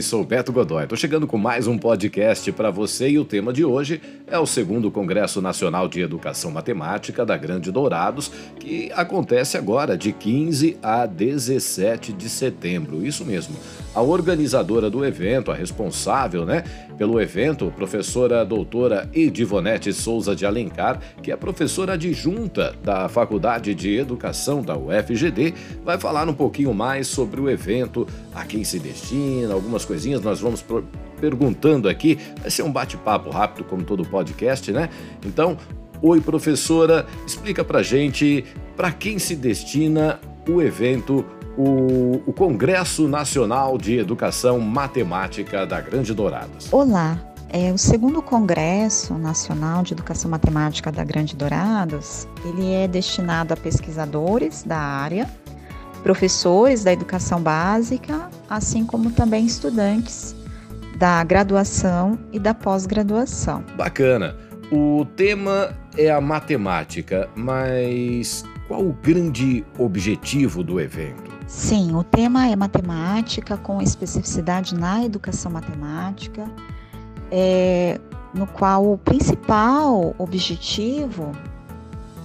Sou Beto Godoy. Tô chegando com mais um podcast para você e o tema de hoje é o segundo Congresso Nacional de Educação Matemática da Grande Dourados, que acontece agora de 15 a 17 de setembro. Isso mesmo. A organizadora do evento, a responsável, né, pelo evento, professora doutora Edivonete Souza de Alencar, que é professora adjunta da Faculdade de Educação da UFGD, vai falar um pouquinho mais sobre o evento, a quem se destina, algumas coisinhas nós vamos pro perguntando aqui. Vai ser um bate-papo rápido, como todo podcast, né? Então, oi professora, explica pra gente para quem se destina o evento o, o, Congresso Nacional de Educação Matemática da Grande Dourados. Olá, é, o segundo Congresso Nacional de Educação Matemática da Grande Dourados, ele é destinado a pesquisadores da área, professores da educação básica, assim como também estudantes da graduação e da pós-graduação. Bacana. O tema é a matemática, mas qual o grande objetivo do evento? Sim, o tema é matemática com especificidade na educação matemática, é, no qual o principal objetivo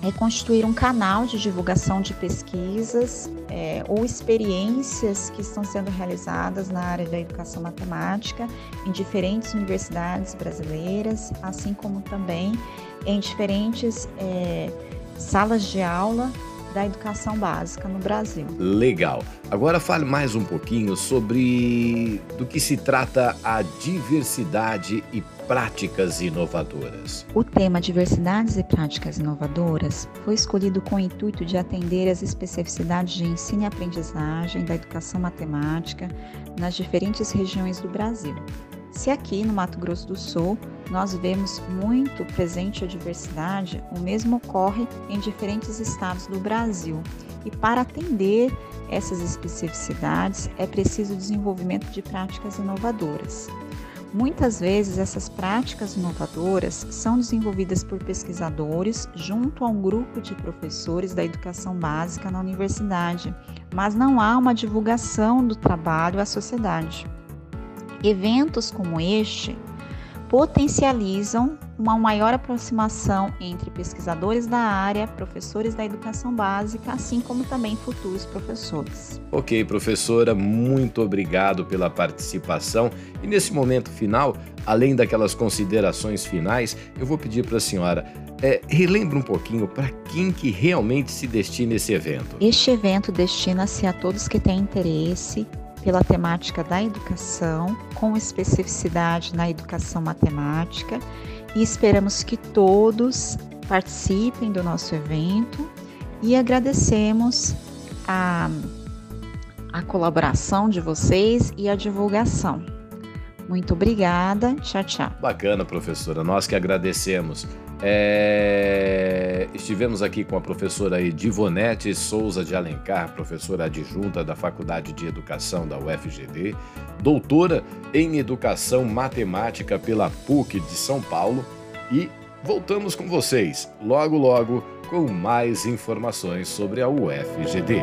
é constituir um canal de divulgação de pesquisas é, ou experiências que estão sendo realizadas na área da educação matemática em diferentes universidades brasileiras, assim como também em diferentes é, salas de aula da educação básica no Brasil. Legal. Agora fale mais um pouquinho sobre do que se trata a diversidade e práticas inovadoras. O tema Diversidades e Práticas Inovadoras foi escolhido com o intuito de atender às especificidades de ensino e aprendizagem da educação matemática nas diferentes regiões do Brasil. Se aqui no Mato Grosso do Sul nós vemos muito presente a diversidade, o mesmo ocorre em diferentes estados do Brasil. E para atender essas especificidades é preciso o desenvolvimento de práticas inovadoras. Muitas vezes essas práticas inovadoras são desenvolvidas por pesquisadores junto a um grupo de professores da educação básica na universidade, mas não há uma divulgação do trabalho à sociedade. Eventos como este potencializam uma maior aproximação entre pesquisadores da área, professores da educação básica, assim como também futuros professores. Ok, professora, muito obrigado pela participação. E nesse momento final, além daquelas considerações finais, eu vou pedir para a senhora é, relembra um pouquinho para quem que realmente se destina esse evento. Este evento destina-se a todos que têm interesse pela temática da educação, com especificidade na educação matemática, e esperamos que todos participem do nosso evento e agradecemos a, a colaboração de vocês e a divulgação. Muito obrigada. Tchau, tchau. Bacana, professora. Nós que agradecemos. É... Estivemos aqui com a professora Edivonete Souza de Alencar, professora adjunta da Faculdade de Educação da UFGD, doutora em Educação Matemática pela PUC de São Paulo e voltamos com vocês logo logo com mais informações sobre a UFGD.